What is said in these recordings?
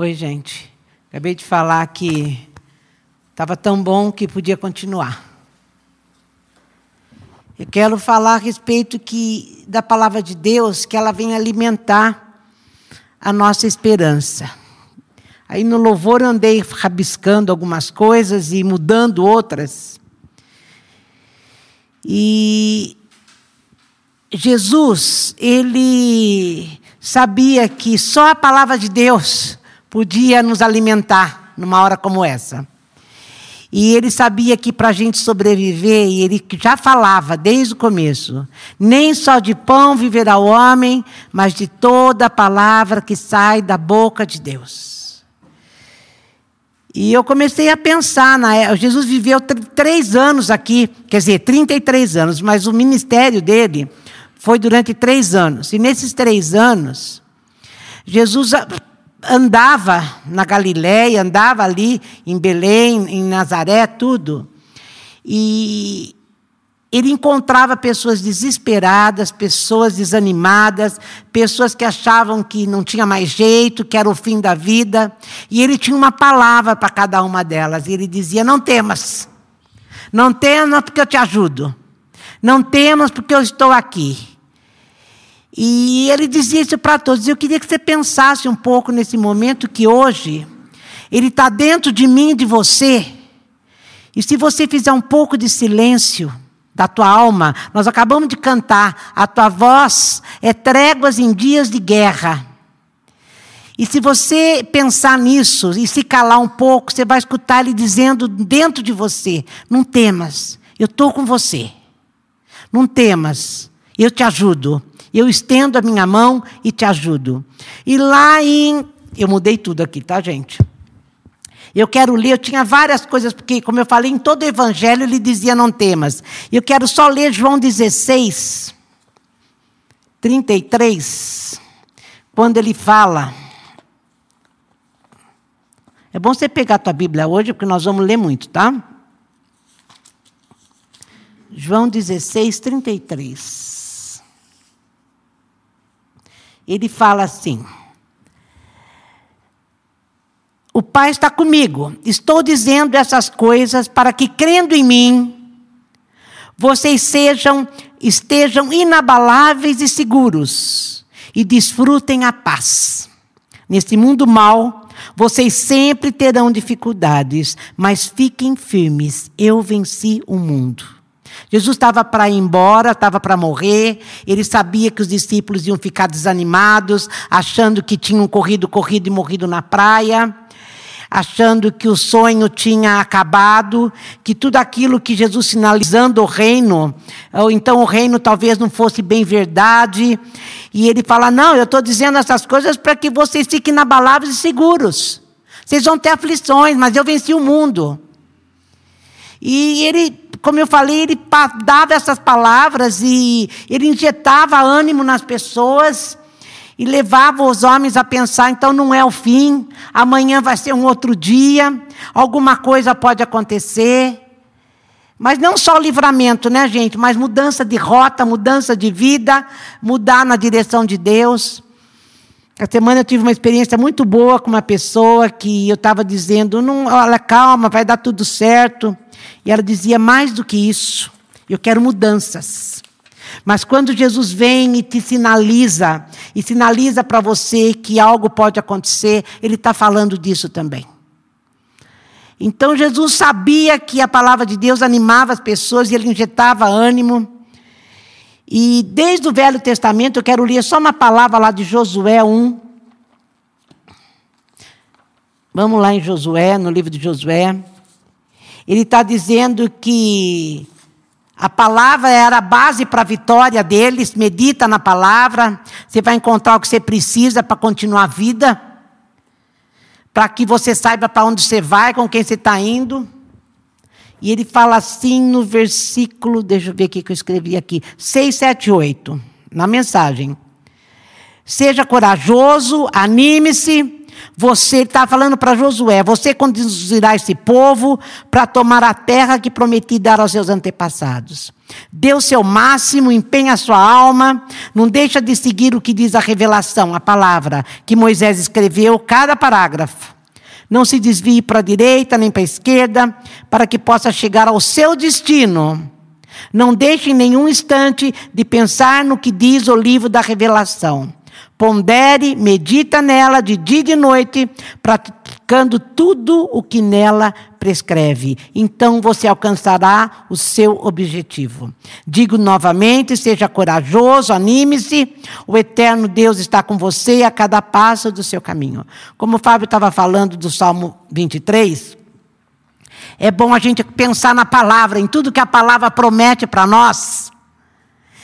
Oi, gente. Acabei de falar que estava tão bom que podia continuar. Eu quero falar a respeito que, da palavra de Deus, que ela vem alimentar a nossa esperança. Aí no louvor andei rabiscando algumas coisas e mudando outras. E Jesus, ele sabia que só a palavra de Deus podia nos alimentar numa hora como essa. E ele sabia que para a gente sobreviver, e ele já falava desde o começo: nem só de pão viverá o homem, mas de toda a palavra que sai da boca de Deus. E eu comecei a pensar, na, é, Jesus viveu três anos aqui, quer dizer, 33 anos, mas o ministério dele foi durante três anos. E nesses três anos, Jesus andava na Galiléia, andava ali em Belém, em Nazaré, tudo. E ele encontrava pessoas desesperadas, pessoas desanimadas, pessoas que achavam que não tinha mais jeito, que era o fim da vida. E ele tinha uma palavra para cada uma delas. E ele dizia: Não temas. Não temas porque eu te ajudo. Não temas porque eu estou aqui. E ele dizia isso para todos. Eu queria que você pensasse um pouco nesse momento que hoje ele está dentro de mim e de você. E se você fizer um pouco de silêncio da tua alma, nós acabamos de cantar, a tua voz é tréguas em dias de guerra. E se você pensar nisso e se calar um pouco, você vai escutar ele dizendo dentro de você: não temas, eu estou com você. Não temas, eu te ajudo. Eu estendo a minha mão e te ajudo. E lá em. Eu mudei tudo aqui, tá, gente? Eu quero ler, eu tinha várias coisas, porque, como eu falei, em todo o evangelho ele dizia não temas. Eu quero só ler João 16, 33, quando ele fala. É bom você pegar a tua Bíblia hoje, porque nós vamos ler muito, tá? João 16, 33 ele fala assim: O Pai está comigo. Estou dizendo essas coisas para que, crendo em mim, vocês sejam, estejam inabaláveis e seguros e desfrutem a paz. Nesse mundo mal, vocês sempre terão dificuldades, mas fiquem firmes. Eu venci o mundo. Jesus estava para ir embora, estava para morrer. Ele sabia que os discípulos iam ficar desanimados, achando que tinham corrido, corrido e morrido na praia, achando que o sonho tinha acabado, que tudo aquilo que Jesus sinalizando o reino, ou então o reino talvez não fosse bem verdade. E ele fala: Não, eu estou dizendo essas coisas para que vocês fiquem inabaláveis e seguros. Vocês vão ter aflições, mas eu venci o mundo. E ele como eu falei, ele dava essas palavras e ele injetava ânimo nas pessoas e levava os homens a pensar: então não é o fim, amanhã vai ser um outro dia, alguma coisa pode acontecer. Mas não só o livramento, né, gente? Mas mudança de rota, mudança de vida, mudar na direção de Deus. A semana eu tive uma experiência muito boa com uma pessoa que eu estava dizendo: não, olha, calma, vai dar tudo certo. E ela dizia: mais do que isso, eu quero mudanças. Mas quando Jesus vem e te sinaliza, e sinaliza para você que algo pode acontecer, ele está falando disso também. Então Jesus sabia que a palavra de Deus animava as pessoas e ele injetava ânimo. E desde o Velho Testamento, eu quero ler só uma palavra lá de Josué 1. Vamos lá em Josué, no livro de Josué. Ele está dizendo que a palavra era a base para a vitória deles. Medita na palavra. Você vai encontrar o que você precisa para continuar a vida. Para que você saiba para onde você vai, com quem você está indo. E ele fala assim no versículo, deixa eu ver o que eu escrevi aqui, 6, 7, 8, na mensagem. Seja corajoso, anime-se, você está falando para Josué: você conduzirá esse povo para tomar a terra que prometi dar aos seus antepassados. Dê o seu máximo, empenha a sua alma, não deixa de seguir o que diz a revelação, a palavra que Moisés escreveu, cada parágrafo. Não se desvie para a direita nem para a esquerda, para que possa chegar ao seu destino. Não deixe nenhum instante de pensar no que diz o livro da revelação. Pondere, medita nela de dia e de noite, praticando tudo o que nela prescreve. Então você alcançará o seu objetivo. Digo novamente: seja corajoso, anime-se. O eterno Deus está com você a cada passo do seu caminho. Como o Fábio estava falando do Salmo 23. É bom a gente pensar na palavra, em tudo que a palavra promete para nós.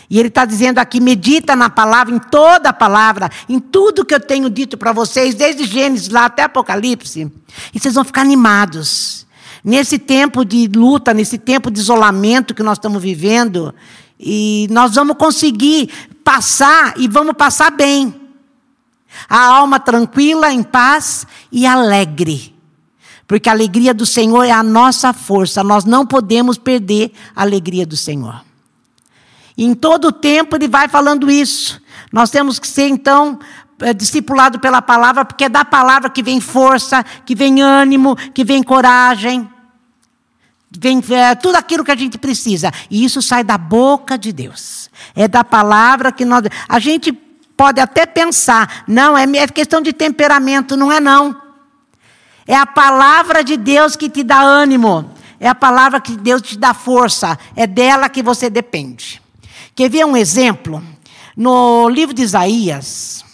E ele está dizendo aqui: medita na palavra, em toda a palavra, em tudo que eu tenho dito para vocês, desde Gênesis lá até Apocalipse. E vocês vão ficar animados. Nesse tempo de luta, nesse tempo de isolamento que nós estamos vivendo, e nós vamos conseguir passar e vamos passar bem. A alma tranquila, em paz e alegre. Porque a alegria do Senhor é a nossa força, nós não podemos perder a alegria do Senhor. E em todo o tempo ele vai falando isso. Nós temos que ser, então, eh, discipulado pela palavra, porque é da palavra que vem força, que vem ânimo, que vem coragem, vem é, tudo aquilo que a gente precisa. E isso sai da boca de Deus. É da palavra que nós. A gente pode até pensar, não, é, é questão de temperamento, não é não. É a palavra de Deus que te dá ânimo. É a palavra que Deus te dá força. É dela que você depende. Quer ver um exemplo? No livro de Isaías,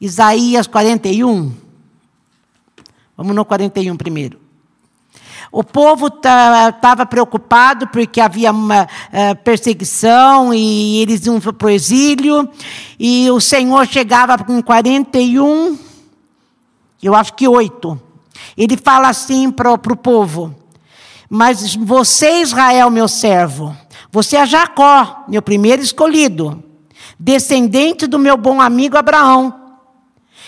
Isaías 41. Vamos no 41 primeiro. O povo estava preocupado porque havia uma uh, perseguição e eles iam para o exílio. E o Senhor chegava com 41, eu acho que 8. Ele fala assim para o povo: Mas você, Israel, meu servo, você é Jacó, meu primeiro escolhido, descendente do meu bom amigo Abraão.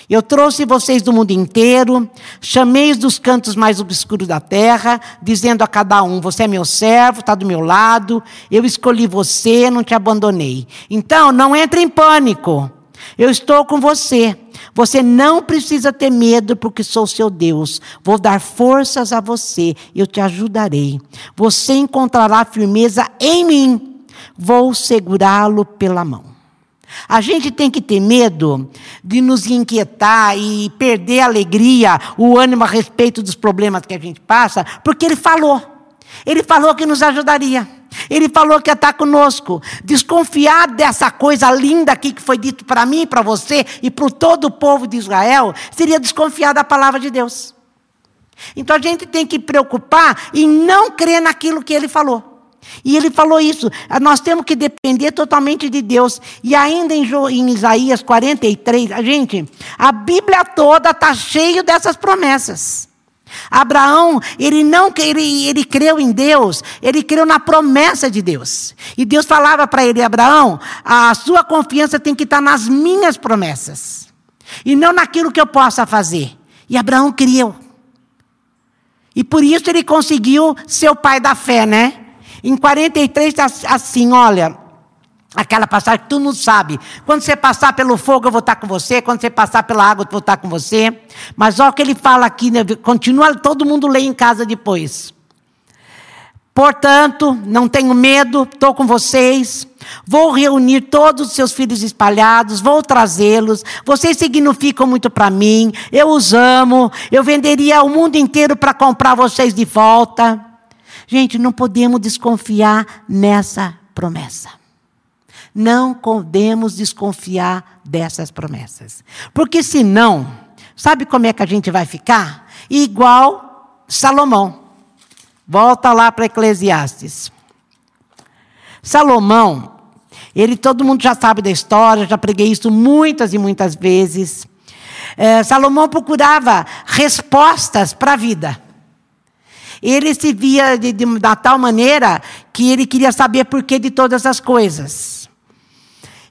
Eu trouxe vocês do mundo inteiro, chamei-os dos cantos mais obscuros da terra, dizendo a cada um: Você é meu servo, está do meu lado, eu escolhi você, não te abandonei. Então, não entre em pânico, eu estou com você. Você não precisa ter medo, porque sou seu Deus. Vou dar forças a você, eu te ajudarei. Você encontrará firmeza em mim. Vou segurá-lo pela mão. A gente tem que ter medo de nos inquietar e perder a alegria, o ânimo a respeito dos problemas que a gente passa, porque ele falou. Ele falou que nos ajudaria. Ele falou que estar conosco. Desconfiar dessa coisa linda aqui que foi dito para mim, para você e para todo o povo de Israel, seria desconfiar da palavra de Deus. Então a gente tem que preocupar em não crer naquilo que ele falou. E ele falou isso, nós temos que depender totalmente de Deus. E ainda em, Isaías 43, a gente, a Bíblia toda está cheia dessas promessas. Abraão, ele não ele, ele creu em Deus, ele creu na promessa de Deus. E Deus falava para ele, Abraão, a sua confiança tem que estar nas minhas promessas. E não naquilo que eu possa fazer. E Abraão creu. E por isso ele conseguiu ser o pai da fé, né? Em 43 está assim, olha, Aquela passagem que tu não sabe. Quando você passar pelo fogo, eu vou estar com você. Quando você passar pela água, eu vou estar com você. Mas olha o que ele fala aqui, né? continua, todo mundo lê em casa depois. Portanto, não tenho medo, estou com vocês. Vou reunir todos os seus filhos espalhados, vou trazê-los. Vocês significam muito para mim. Eu os amo. Eu venderia o mundo inteiro para comprar vocês de volta. Gente, não podemos desconfiar nessa promessa não podemos desconfiar dessas promessas. Porque senão, sabe como é que a gente vai ficar? Igual Salomão. Volta lá para Eclesiastes. Salomão, ele todo mundo já sabe da história, já preguei isso muitas e muitas vezes. É, Salomão procurava respostas para a vida. Ele se via de, de, da tal maneira que ele queria saber por que de todas as coisas.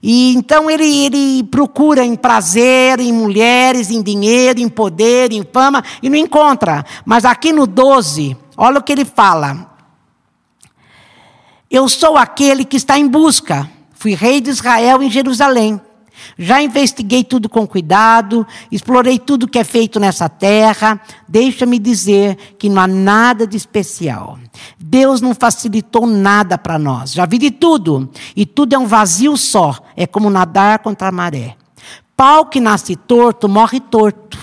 E então ele, ele procura em prazer, em mulheres, em dinheiro, em poder, em fama, e não encontra. Mas aqui no 12, olha o que ele fala. Eu sou aquele que está em busca. Fui rei de Israel em Jerusalém. Já investiguei tudo com cuidado, explorei tudo que é feito nessa terra. Deixa-me dizer que não há nada de especial. Deus não facilitou nada para nós. Já vi de tudo, e tudo é um vazio só. É como nadar contra a maré. Pau que nasce torto, morre torto.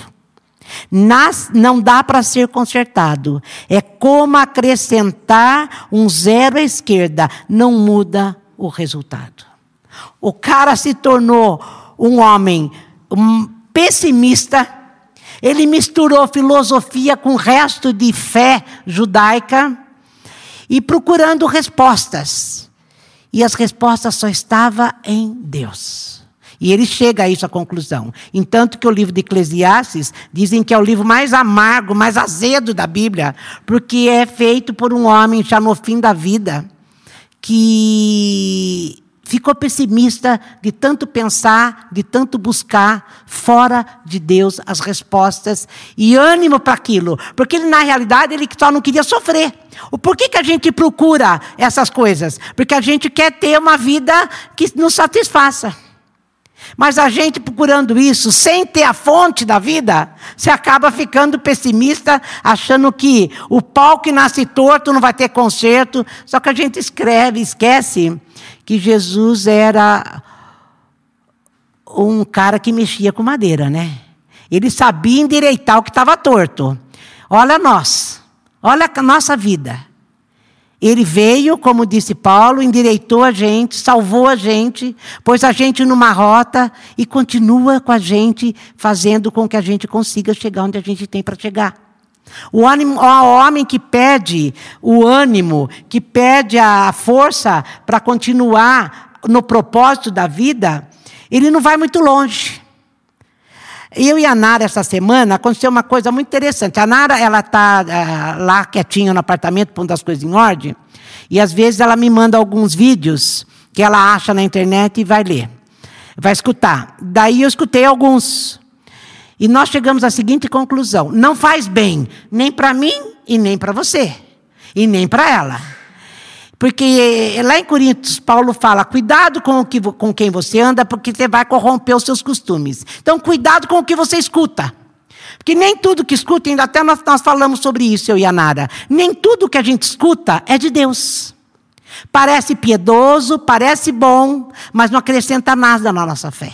Nas, não dá para ser consertado. É como acrescentar um zero à esquerda, não muda o resultado. O cara se tornou um homem pessimista. Ele misturou filosofia com o resto de fé judaica e procurando respostas. E as respostas só estavam em Deus. E ele chega a isso a conclusão. Entanto que o livro de Eclesiastes dizem que é o livro mais amargo, mais azedo da Bíblia, porque é feito por um homem já no fim da vida, que ficou pessimista de tanto pensar, de tanto buscar fora de Deus as respostas e ânimo para aquilo, porque ele na realidade ele só não queria sofrer. O porquê que a gente procura essas coisas? Porque a gente quer ter uma vida que nos satisfaça. Mas a gente procurando isso, sem ter a fonte da vida, você acaba ficando pessimista, achando que o pau que nasce torto não vai ter conserto. Só que a gente escreve, esquece que Jesus era um cara que mexia com madeira, né? Ele sabia endireitar o que estava torto. Olha nós, olha a nossa vida. Ele veio, como disse Paulo, endireitou a gente, salvou a gente, pôs a gente numa rota e continua com a gente, fazendo com que a gente consiga chegar onde a gente tem para chegar. O, ânimo, o homem que pede o ânimo, que pede a força para continuar no propósito da vida, ele não vai muito longe. Eu e a Nara, essa semana, aconteceu uma coisa muito interessante. A Nara, ela está eh, lá quietinha no apartamento, pondo as coisas em ordem, e às vezes ela me manda alguns vídeos que ela acha na internet e vai ler, vai escutar. Daí eu escutei alguns. E nós chegamos à seguinte conclusão: não faz bem nem para mim e nem para você, e nem para ela. Porque lá em Coríntios, Paulo fala: cuidado com, o que, com quem você anda, porque você vai corromper os seus costumes. Então, cuidado com o que você escuta. Porque nem tudo que escuta, ainda até nós, nós falamos sobre isso, eu e a Nara, nem tudo que a gente escuta é de Deus. Parece piedoso, parece bom, mas não acrescenta nada na nossa fé.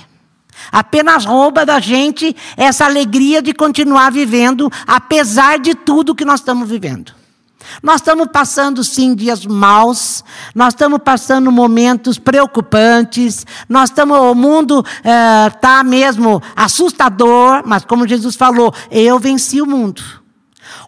Apenas rouba da gente essa alegria de continuar vivendo, apesar de tudo que nós estamos vivendo. Nós estamos passando, sim, dias maus, nós estamos passando momentos preocupantes, nós estamos, o mundo está eh, mesmo assustador, mas como Jesus falou, eu venci o mundo.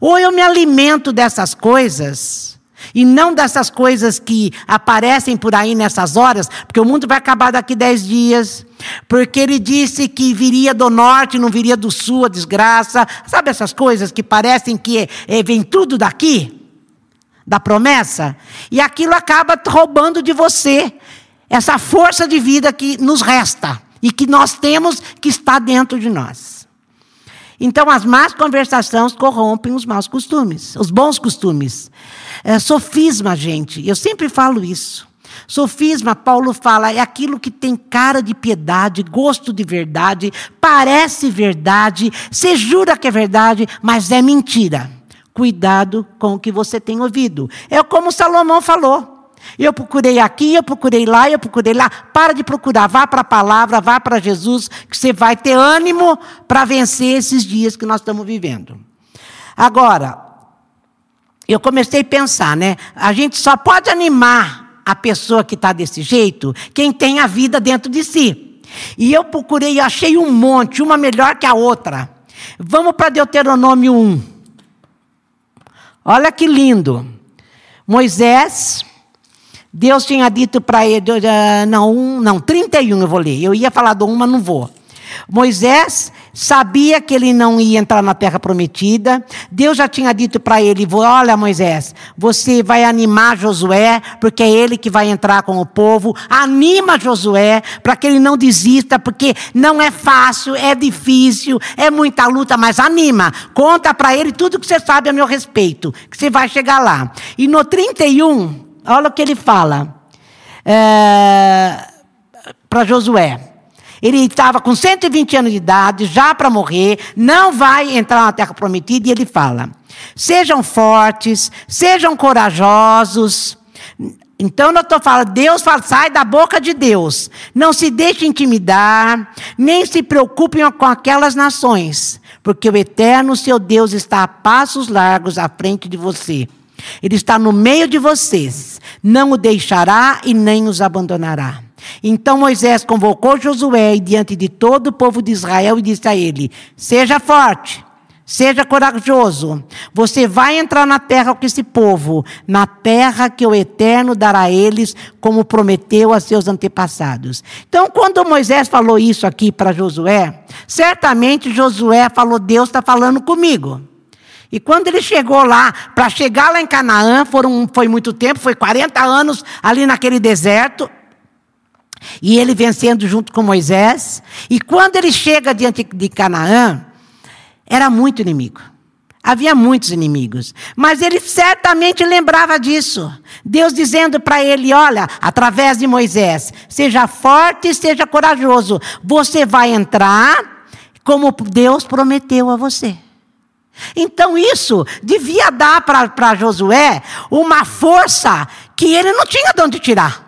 Ou eu me alimento dessas coisas, e não dessas coisas que aparecem por aí nessas horas, porque o mundo vai acabar daqui dez dias. Porque ele disse que viria do norte, não viria do sul a desgraça. Sabe essas coisas que parecem que é, vem tudo daqui? Da promessa? E aquilo acaba roubando de você essa força de vida que nos resta e que nós temos que está dentro de nós. Então, as más conversações corrompem os maus costumes, os bons costumes. É, sofisma, gente, eu sempre falo isso. Sofisma, Paulo fala, é aquilo que tem cara de piedade, gosto de verdade, parece verdade, se jura que é verdade, mas é mentira. Cuidado com o que você tem ouvido. É como Salomão falou. Eu procurei aqui, eu procurei lá, eu procurei lá. Para de procurar, vá para a palavra, vá para Jesus, que você vai ter ânimo para vencer esses dias que nós estamos vivendo. Agora, eu comecei a pensar, né? A gente só pode animar a pessoa que está desse jeito quem tem a vida dentro de si. E eu procurei, achei um monte, uma melhor que a outra. Vamos para Deuteronômio 1. Olha que lindo. Moisés Deus tinha dito para ele, não, um, não, 31 eu vou ler. Eu ia falar do 1, mas não vou. Moisés sabia que ele não ia entrar na terra prometida. Deus já tinha dito para ele: Olha, Moisés, você vai animar Josué, porque é ele que vai entrar com o povo. Anima Josué, para que ele não desista, porque não é fácil, é difícil, é muita luta, mas anima. Conta para ele tudo que você sabe a meu respeito, que você vai chegar lá. E no 31, olha o que ele fala é, para Josué. Ele estava com 120 anos de idade, já para morrer, não vai entrar na terra prometida, e ele fala: sejam fortes, sejam corajosos. Então, eu estou falando, Deus fala, sai da boca de Deus. Não se deixe intimidar, nem se preocupem com aquelas nações, porque o eterno seu Deus está a passos largos à frente de você. Ele está no meio de vocês, não o deixará e nem os abandonará. Então Moisés convocou Josué diante de todo o povo de Israel e disse a ele: Seja forte, seja corajoso. Você vai entrar na terra com esse povo, na terra que o Eterno dará a eles, como prometeu a seus antepassados. Então, quando Moisés falou isso aqui para Josué, certamente Josué falou: Deus está falando comigo. E quando ele chegou lá, para chegar lá em Canaã, foram, foi muito tempo, foi 40 anos ali naquele deserto. E ele vencendo junto com Moisés. E quando ele chega diante de Canaã, era muito inimigo. Havia muitos inimigos. Mas ele certamente lembrava disso. Deus dizendo para ele: Olha, através de Moisés, seja forte e seja corajoso. Você vai entrar como Deus prometeu a você. Então isso devia dar para Josué uma força que ele não tinha de onde tirar.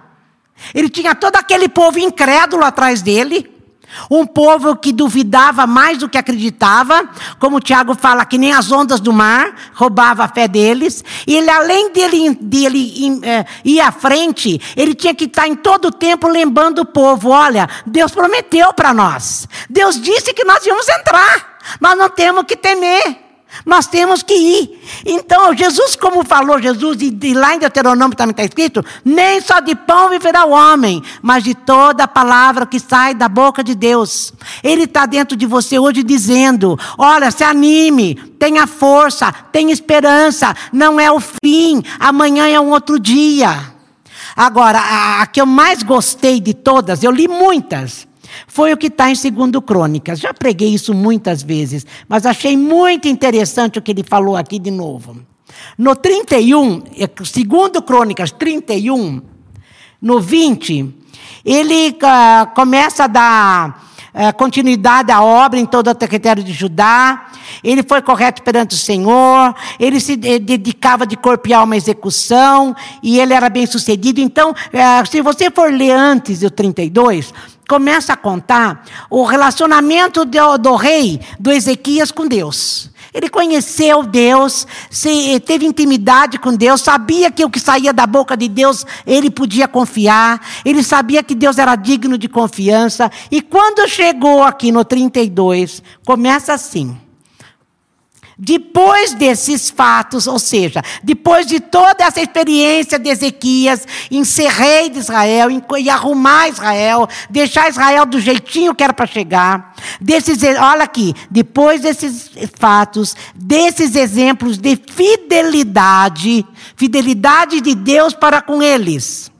Ele tinha todo aquele povo incrédulo atrás dele. Um povo que duvidava mais do que acreditava, como o Tiago fala, que nem as ondas do mar, roubava a fé deles. E ele, além dele, dele é, ir à frente, ele tinha que estar em todo o tempo lembrando o povo: olha, Deus prometeu para nós, Deus disse que nós íamos entrar, nós não temos que temer. Nós temos que ir. Então, Jesus, como falou Jesus, e lá em Deuteronômio também está escrito: nem só de pão viverá o homem, mas de toda a palavra que sai da boca de Deus. Ele está dentro de você hoje dizendo: olha, se anime, tenha força, tenha esperança, não é o fim, amanhã é um outro dia. Agora, a, a que eu mais gostei de todas, eu li muitas. Foi o que está em 2 Crônicas. Já preguei isso muitas vezes, mas achei muito interessante o que ele falou aqui de novo. No 31, 2 é, Crônicas 31, no 20, ele uh, começa a dar uh, continuidade à obra em todo o território de Judá. Ele foi correto perante o Senhor, ele se dedicava de corpo e alma à execução, e ele era bem sucedido. Então, uh, se você for ler antes do 32, começa a contar o relacionamento do, do rei, do Ezequias, com Deus. Ele conheceu Deus, teve intimidade com Deus, sabia que o que saía da boca de Deus ele podia confiar, ele sabia que Deus era digno de confiança. E quando chegou aqui no 32, começa assim. Depois desses fatos, ou seja, depois de toda essa experiência de Ezequias em ser rei de Israel, em, arrumar Israel, deixar Israel do jeitinho que era para chegar, desses, olha aqui, depois desses fatos, desses exemplos de fidelidade, fidelidade de Deus para com eles,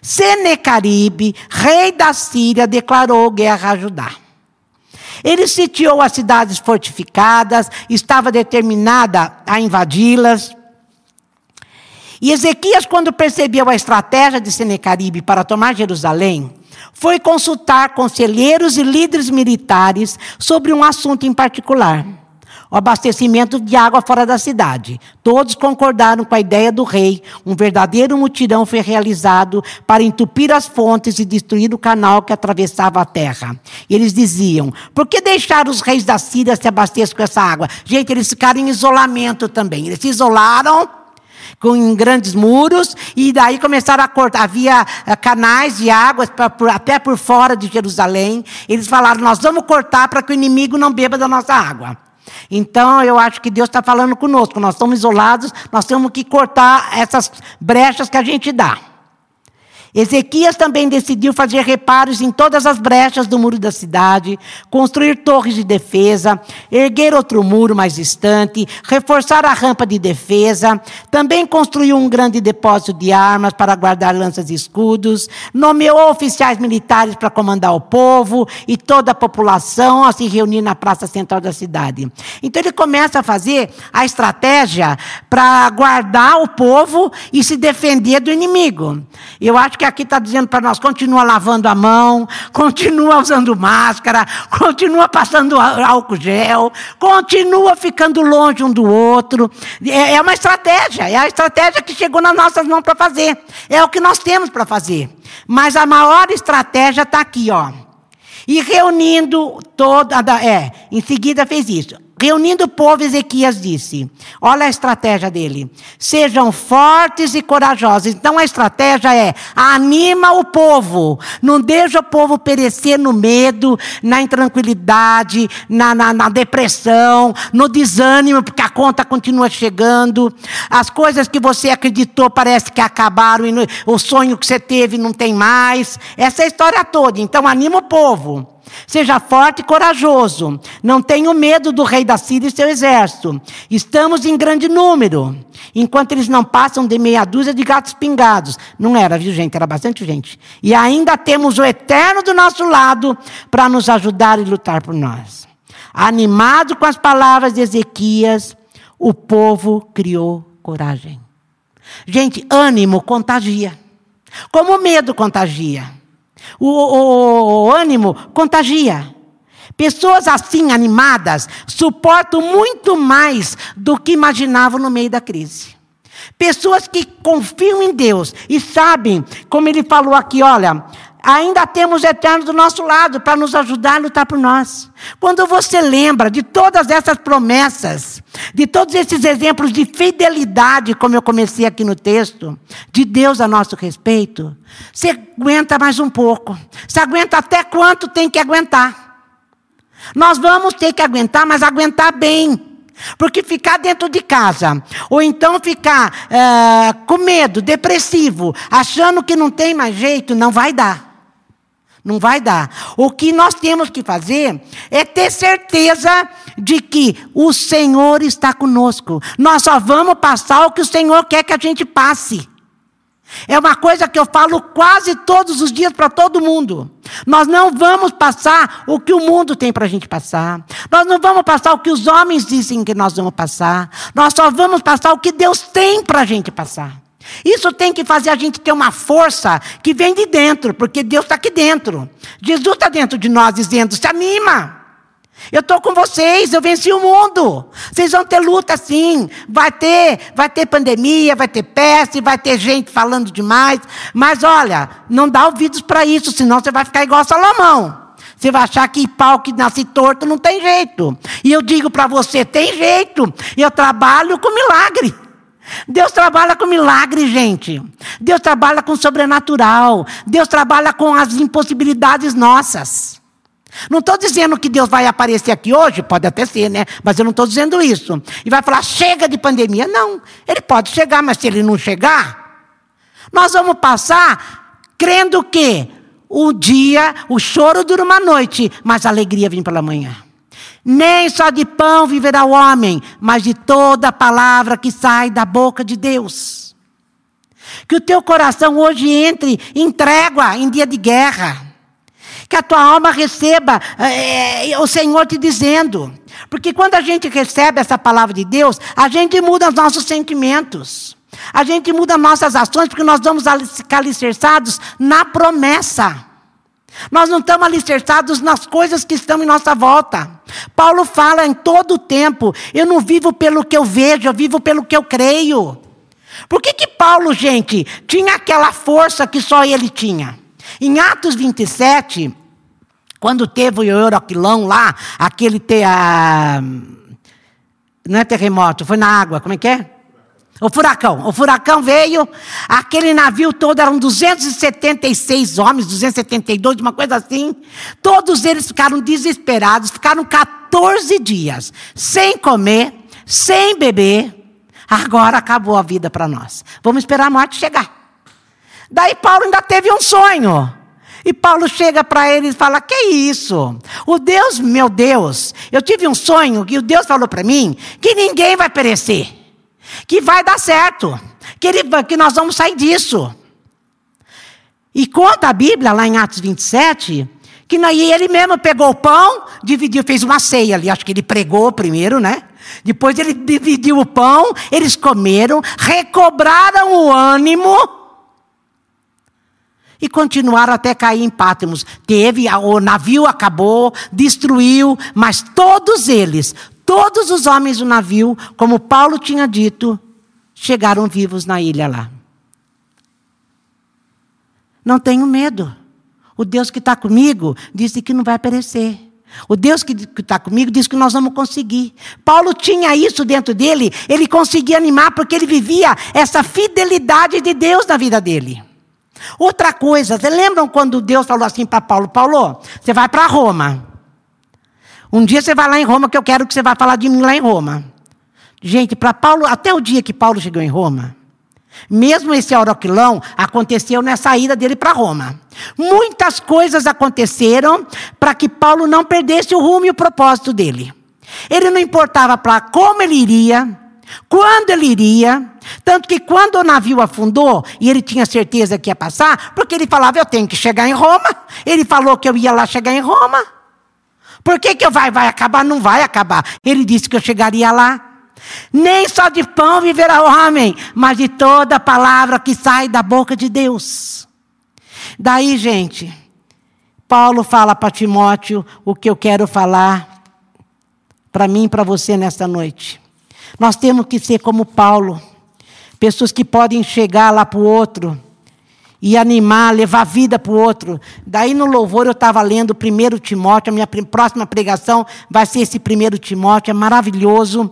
Senecaribe, rei da Síria, declarou guerra a Judá. Ele sitiou as cidades fortificadas, estava determinada a invadi-las. E Ezequias, quando percebeu a estratégia de Senecaribe para tomar Jerusalém, foi consultar conselheiros e líderes militares sobre um assunto em particular o abastecimento de água fora da cidade. Todos concordaram com a ideia do rei. Um verdadeiro mutirão foi realizado para entupir as fontes e destruir o canal que atravessava a terra. Eles diziam: por que deixar os reis da Síria se abastecer com essa água? Gente, eles ficaram em isolamento também. Eles se isolaram com grandes muros, e daí começaram a cortar. Havia uh, canais de água até por fora de Jerusalém. Eles falaram: nós vamos cortar para que o inimigo não beba da nossa água. Então, eu acho que Deus está falando conosco. Nós estamos isolados, nós temos que cortar essas brechas que a gente dá. Ezequias também decidiu fazer reparos em todas as brechas do muro da cidade, construir torres de defesa, erguer outro muro mais distante, reforçar a rampa de defesa, também construiu um grande depósito de armas para guardar lanças e escudos, nomeou oficiais militares para comandar o povo e toda a população a se reunir na praça central da cidade. Então ele começa a fazer a estratégia para guardar o povo e se defender do inimigo. Eu acho que que aqui está dizendo para nós: continua lavando a mão, continua usando máscara, continua passando álcool gel, continua ficando longe um do outro. É, é uma estratégia, é a estratégia que chegou nas nossas mãos para fazer. É o que nós temos para fazer. Mas a maior estratégia está aqui, ó. E reunindo toda. É, em seguida fez isso. Reunindo o povo, Ezequias disse: Olha a estratégia dele. Sejam fortes e corajosos. Então a estratégia é: anima o povo. Não deixa o povo perecer no medo, na intranquilidade, na, na, na depressão, no desânimo, porque a conta continua chegando. As coisas que você acreditou parece que acabaram, e o sonho que você teve não tem mais. Essa é a história toda. Então anima o povo. Seja forte e corajoso. Não tenha medo do rei da Síria e seu exército. Estamos em grande número. Enquanto eles não passam de meia dúzia de gatos pingados. Não era, viu, gente? Era bastante gente. E ainda temos o eterno do nosso lado para nos ajudar e lutar por nós. Animado com as palavras de Ezequias, o povo criou coragem. Gente, ânimo contagia. Como o medo contagia. O, o, o ânimo contagia. Pessoas assim animadas suportam muito mais do que imaginavam no meio da crise. Pessoas que confiam em Deus e sabem, como ele falou aqui, olha, ainda temos o eterno do nosso lado para nos ajudar a lutar por nós. Quando você lembra de todas essas promessas, de todos esses exemplos de fidelidade, como eu comecei aqui no texto, de Deus a nosso respeito, você aguenta mais um pouco. Você aguenta até quanto tem que aguentar. Nós vamos ter que aguentar, mas aguentar bem. Porque ficar dentro de casa, ou então ficar uh, com medo, depressivo, achando que não tem mais jeito, não vai dar. Não vai dar. O que nós temos que fazer é ter certeza de que o Senhor está conosco. Nós só vamos passar o que o Senhor quer que a gente passe. É uma coisa que eu falo quase todos os dias para todo mundo. Nós não vamos passar o que o mundo tem para a gente passar. Nós não vamos passar o que os homens dizem que nós vamos passar. Nós só vamos passar o que Deus tem para a gente passar. Isso tem que fazer a gente ter uma força que vem de dentro, porque Deus está aqui dentro. Jesus está dentro de nós dizendo: se anima. Eu estou com vocês, eu venci o mundo. Vocês vão ter luta sim. Vai ter, vai ter pandemia, vai ter peste, vai ter gente falando demais. Mas olha, não dá ouvidos para isso, senão você vai ficar igual Salomão. Você vai achar que pau que nasce torto não tem jeito. E eu digo para você, tem jeito. Eu trabalho com milagre. Deus trabalha com milagre, gente. Deus trabalha com sobrenatural. Deus trabalha com as impossibilidades nossas. Não estou dizendo que Deus vai aparecer aqui hoje, pode até ser, né? Mas eu não estou dizendo isso. E vai falar, chega de pandemia. Não, ele pode chegar, mas se ele não chegar, nós vamos passar crendo que o dia, o choro dura uma noite, mas a alegria vem pela manhã. Nem só de pão viverá o homem, mas de toda palavra que sai da boca de Deus. Que o teu coração hoje entre em trégua, em dia de guerra. Que a tua alma receba é, o Senhor te dizendo. Porque quando a gente recebe essa palavra de Deus, a gente muda os nossos sentimentos. A gente muda nossas ações, porque nós vamos ficar alicerçados na promessa. Nós não estamos alicerçados nas coisas que estão em nossa volta. Paulo fala em todo o tempo: eu não vivo pelo que eu vejo, eu vivo pelo que eu creio. Por que, que Paulo, gente, tinha aquela força que só ele tinha? Em Atos 27, quando teve o Euroquilão lá, aquele. Te, a, não é terremoto, foi na água, como é que é? O furacão. O furacão veio, aquele navio todo eram 276 homens, 272, uma coisa assim. Todos eles ficaram desesperados, ficaram 14 dias sem comer, sem beber. Agora acabou a vida para nós. Vamos esperar a morte chegar. Daí Paulo ainda teve um sonho. E Paulo chega para ele e fala: Que isso? O Deus, meu Deus, eu tive um sonho que o Deus falou para mim que ninguém vai perecer, que vai dar certo, que, ele, que nós vamos sair disso. E conta a Bíblia, lá em Atos 27, que ele mesmo pegou o pão, dividiu, fez uma ceia ali. Acho que ele pregou primeiro, né? Depois ele dividiu o pão, eles comeram, recobraram o ânimo e continuaram até cair em Pátimos. Teve, o navio acabou, destruiu, mas todos eles, todos os homens do navio, como Paulo tinha dito, chegaram vivos na ilha lá. Não tenho medo. O Deus que está comigo disse que não vai perecer. O Deus que está comigo diz que nós vamos conseguir. Paulo tinha isso dentro dele, ele conseguia animar porque ele vivia essa fidelidade de Deus na vida dele. Outra coisa, vocês lembram quando Deus falou assim para Paulo: Paulo, você vai para Roma. Um dia você vai lá em Roma, que eu quero que você vá falar de mim lá em Roma. Gente, para Paulo, até o dia que Paulo chegou em Roma, mesmo esse oroquilão aconteceu nessa ida dele para Roma. Muitas coisas aconteceram para que Paulo não perdesse o rumo e o propósito dele. Ele não importava para como ele iria, quando ele iria, tanto que quando o navio afundou, e ele tinha certeza que ia passar, porque ele falava, eu tenho que chegar em Roma. Ele falou que eu ia lá chegar em Roma. Por que, que eu vai, vai acabar? Não vai acabar. Ele disse que eu chegaria lá. Nem só de pão viverá o homem, mas de toda palavra que sai da boca de Deus. Daí, gente, Paulo fala para Timóteo o que eu quero falar para mim e para você nesta noite. Nós temos que ser como Paulo, pessoas que podem chegar lá para o outro e animar, levar vida para o outro. Daí no louvor eu estava lendo o primeiro Timóteo, a minha próxima pregação vai ser esse primeiro Timóteo, é maravilhoso.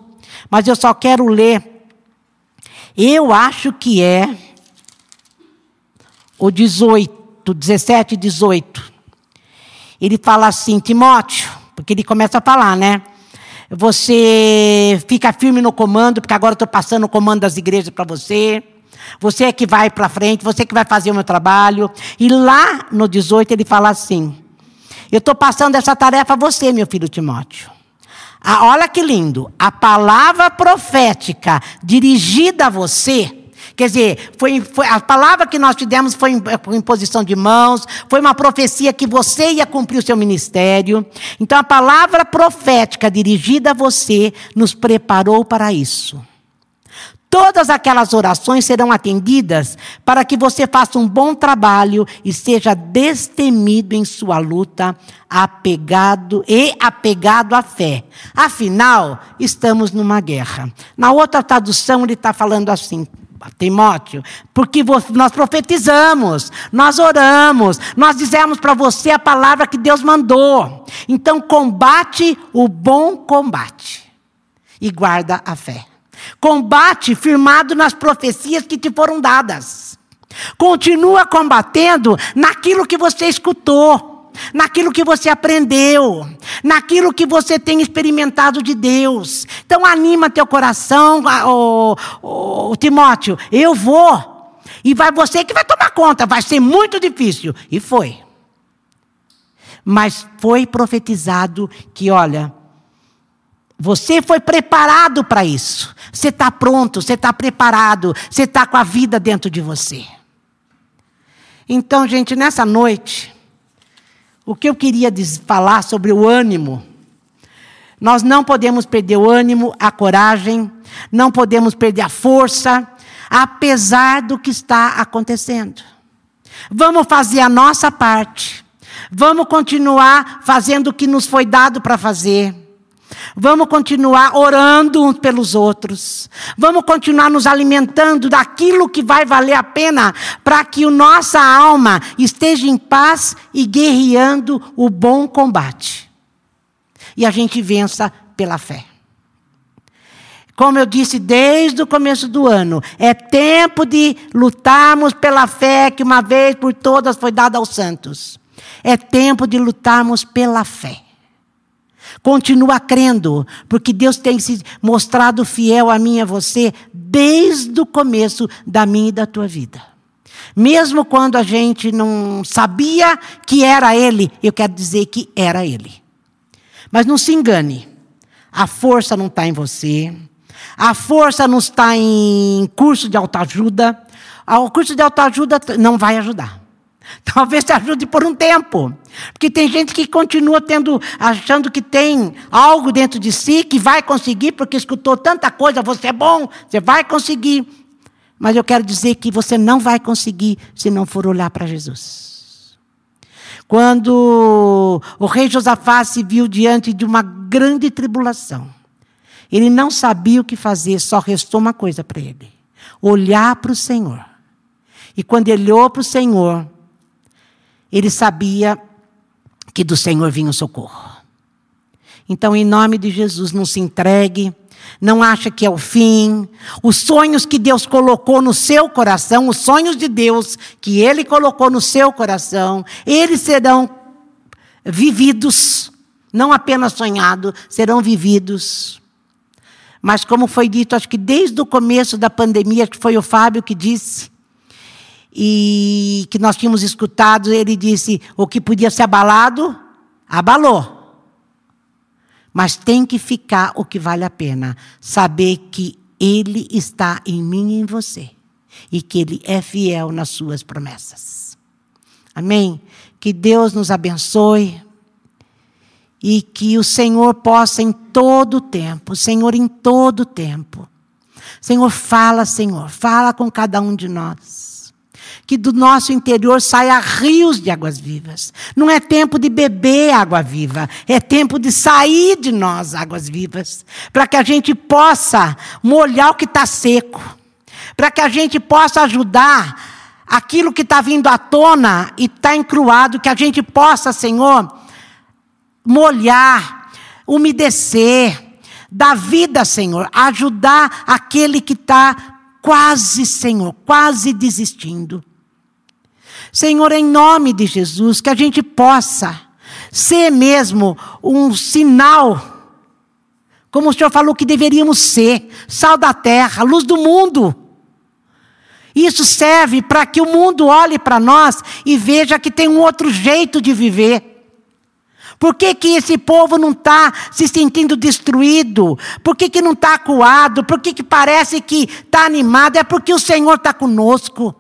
Mas eu só quero ler. Eu acho que é o 18, 17 e 18. Ele fala assim, Timóteo, porque ele começa a falar, né? Você fica firme no comando, porque agora estou passando o comando das igrejas para você. Você é que vai para frente, você é que vai fazer o meu trabalho. E lá no 18 ele fala assim: Eu estou passando essa tarefa a você, meu filho Timóteo. Ah, olha que lindo. A palavra profética dirigida a você. Quer dizer, foi, foi, a palavra que nós te demos foi em, em posição de mãos, foi uma profecia que você ia cumprir o seu ministério. Então, a palavra profética dirigida a você nos preparou para isso. Todas aquelas orações serão atendidas para que você faça um bom trabalho e seja destemido em sua luta, apegado e apegado à fé. Afinal, estamos numa guerra. Na outra tradução, ele está falando assim. Timóteo, porque nós profetizamos, nós oramos, nós dizemos para você a palavra que Deus mandou. Então, combate o bom combate e guarda a fé. Combate firmado nas profecias que te foram dadas. Continua combatendo naquilo que você escutou, naquilo que você aprendeu, naquilo que você tem experimentado de Deus. Então anima teu coração, o, o, o Timóteo, eu vou. E vai você que vai tomar conta, vai ser muito difícil. E foi. Mas foi profetizado que, olha, você foi preparado para isso. Você está pronto, você está preparado, você está com a vida dentro de você. Então, gente, nessa noite, o que eu queria falar sobre o ânimo. Nós não podemos perder o ânimo, a coragem, não podemos perder a força, apesar do que está acontecendo. Vamos fazer a nossa parte. Vamos continuar fazendo o que nos foi dado para fazer. Vamos continuar orando uns pelos outros. Vamos continuar nos alimentando daquilo que vai valer a pena para que a nossa alma esteja em paz e guerreando o bom combate. E a gente vença pela fé. Como eu disse desde o começo do ano, é tempo de lutarmos pela fé que uma vez por todas foi dada aos santos. É tempo de lutarmos pela fé. Continua crendo, porque Deus tem se mostrado fiel a mim e a você desde o começo da minha e da tua vida. Mesmo quando a gente não sabia que era Ele, eu quero dizer que era Ele. Mas não se engane, a força não está em você, a força não está em curso de autoajuda, o curso de autoajuda não vai ajudar. Talvez te ajude por um tempo. Porque tem gente que continua tendo, achando que tem algo dentro de si que vai conseguir, porque escutou tanta coisa, você é bom, você vai conseguir. Mas eu quero dizer que você não vai conseguir se não for olhar para Jesus. Quando o rei Josafá se viu diante de uma grande tribulação, ele não sabia o que fazer, só restou uma coisa para ele: olhar para o Senhor. E quando ele olhou para o Senhor, ele sabia que do Senhor vinha o socorro. Então, em nome de Jesus, não se entregue, não acha que é o fim. Os sonhos que Deus colocou no seu coração, os sonhos de Deus que Ele colocou no seu coração, eles serão vividos, não apenas sonhados, serão vividos. Mas, como foi dito, acho que desde o começo da pandemia, que foi o Fábio que disse, e que nós tínhamos escutado, ele disse: o que podia ser abalado, abalou. Mas tem que ficar o que vale a pena. Saber que Ele está em mim e em você. E que Ele é fiel nas suas promessas. Amém? Que Deus nos abençoe. E que o Senhor possa em todo tempo, Senhor em todo tempo. Senhor, fala, Senhor, fala com cada um de nós que do nosso interior saia rios de águas vivas. Não é tempo de beber água viva, é tempo de sair de nós águas vivas, para que a gente possa molhar o que está seco, para que a gente possa ajudar aquilo que está vindo à tona e está encruado, que a gente possa, Senhor, molhar, umedecer, dar vida, Senhor, ajudar aquele que está quase, Senhor, quase desistindo. Senhor, em nome de Jesus, que a gente possa ser mesmo um sinal, como o Senhor falou que deveríamos ser, sal da terra, luz do mundo. Isso serve para que o mundo olhe para nós e veja que tem um outro jeito de viver. Por que, que esse povo não está se sentindo destruído? Por que, que não está acuado? Por que, que parece que está animado? É porque o Senhor está conosco.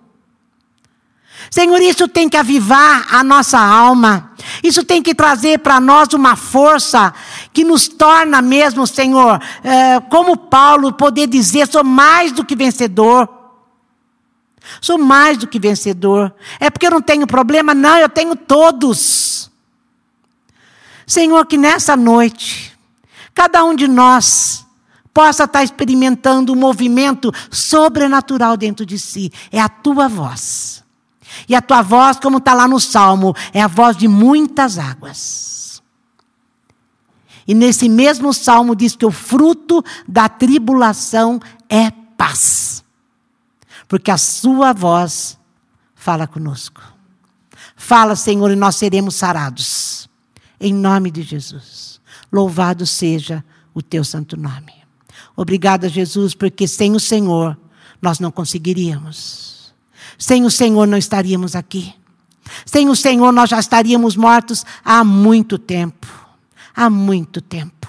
Senhor, isso tem que avivar a nossa alma. Isso tem que trazer para nós uma força que nos torna mesmo, Senhor, é, como Paulo, poder dizer: sou mais do que vencedor. Sou mais do que vencedor. É porque eu não tenho problema? Não, eu tenho todos. Senhor, que nessa noite, cada um de nós possa estar experimentando um movimento sobrenatural dentro de si. É a tua voz. E a tua voz, como está lá no Salmo, é a voz de muitas águas. E nesse mesmo salmo diz que o fruto da tribulação é paz. Porque a sua voz fala conosco. Fala, Senhor, e nós seremos sarados. Em nome de Jesus. Louvado seja o teu santo nome. Obrigada, Jesus, porque sem o Senhor nós não conseguiríamos. Sem o Senhor não estaríamos aqui. Sem o Senhor nós já estaríamos mortos há muito tempo. Há muito tempo.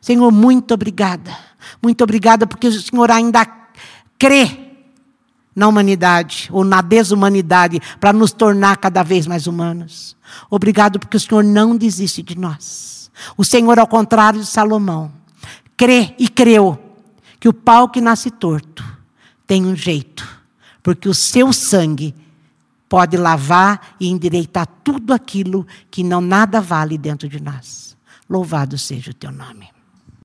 Senhor, muito obrigada. Muito obrigada porque o Senhor ainda crê na humanidade ou na desumanidade para nos tornar cada vez mais humanos. Obrigado porque o Senhor não desiste de nós. O Senhor, ao contrário de Salomão, crê e creu que o pau que nasce torto tem um jeito porque o seu sangue pode lavar e endireitar tudo aquilo que não nada vale dentro de nós. Louvado seja o teu nome.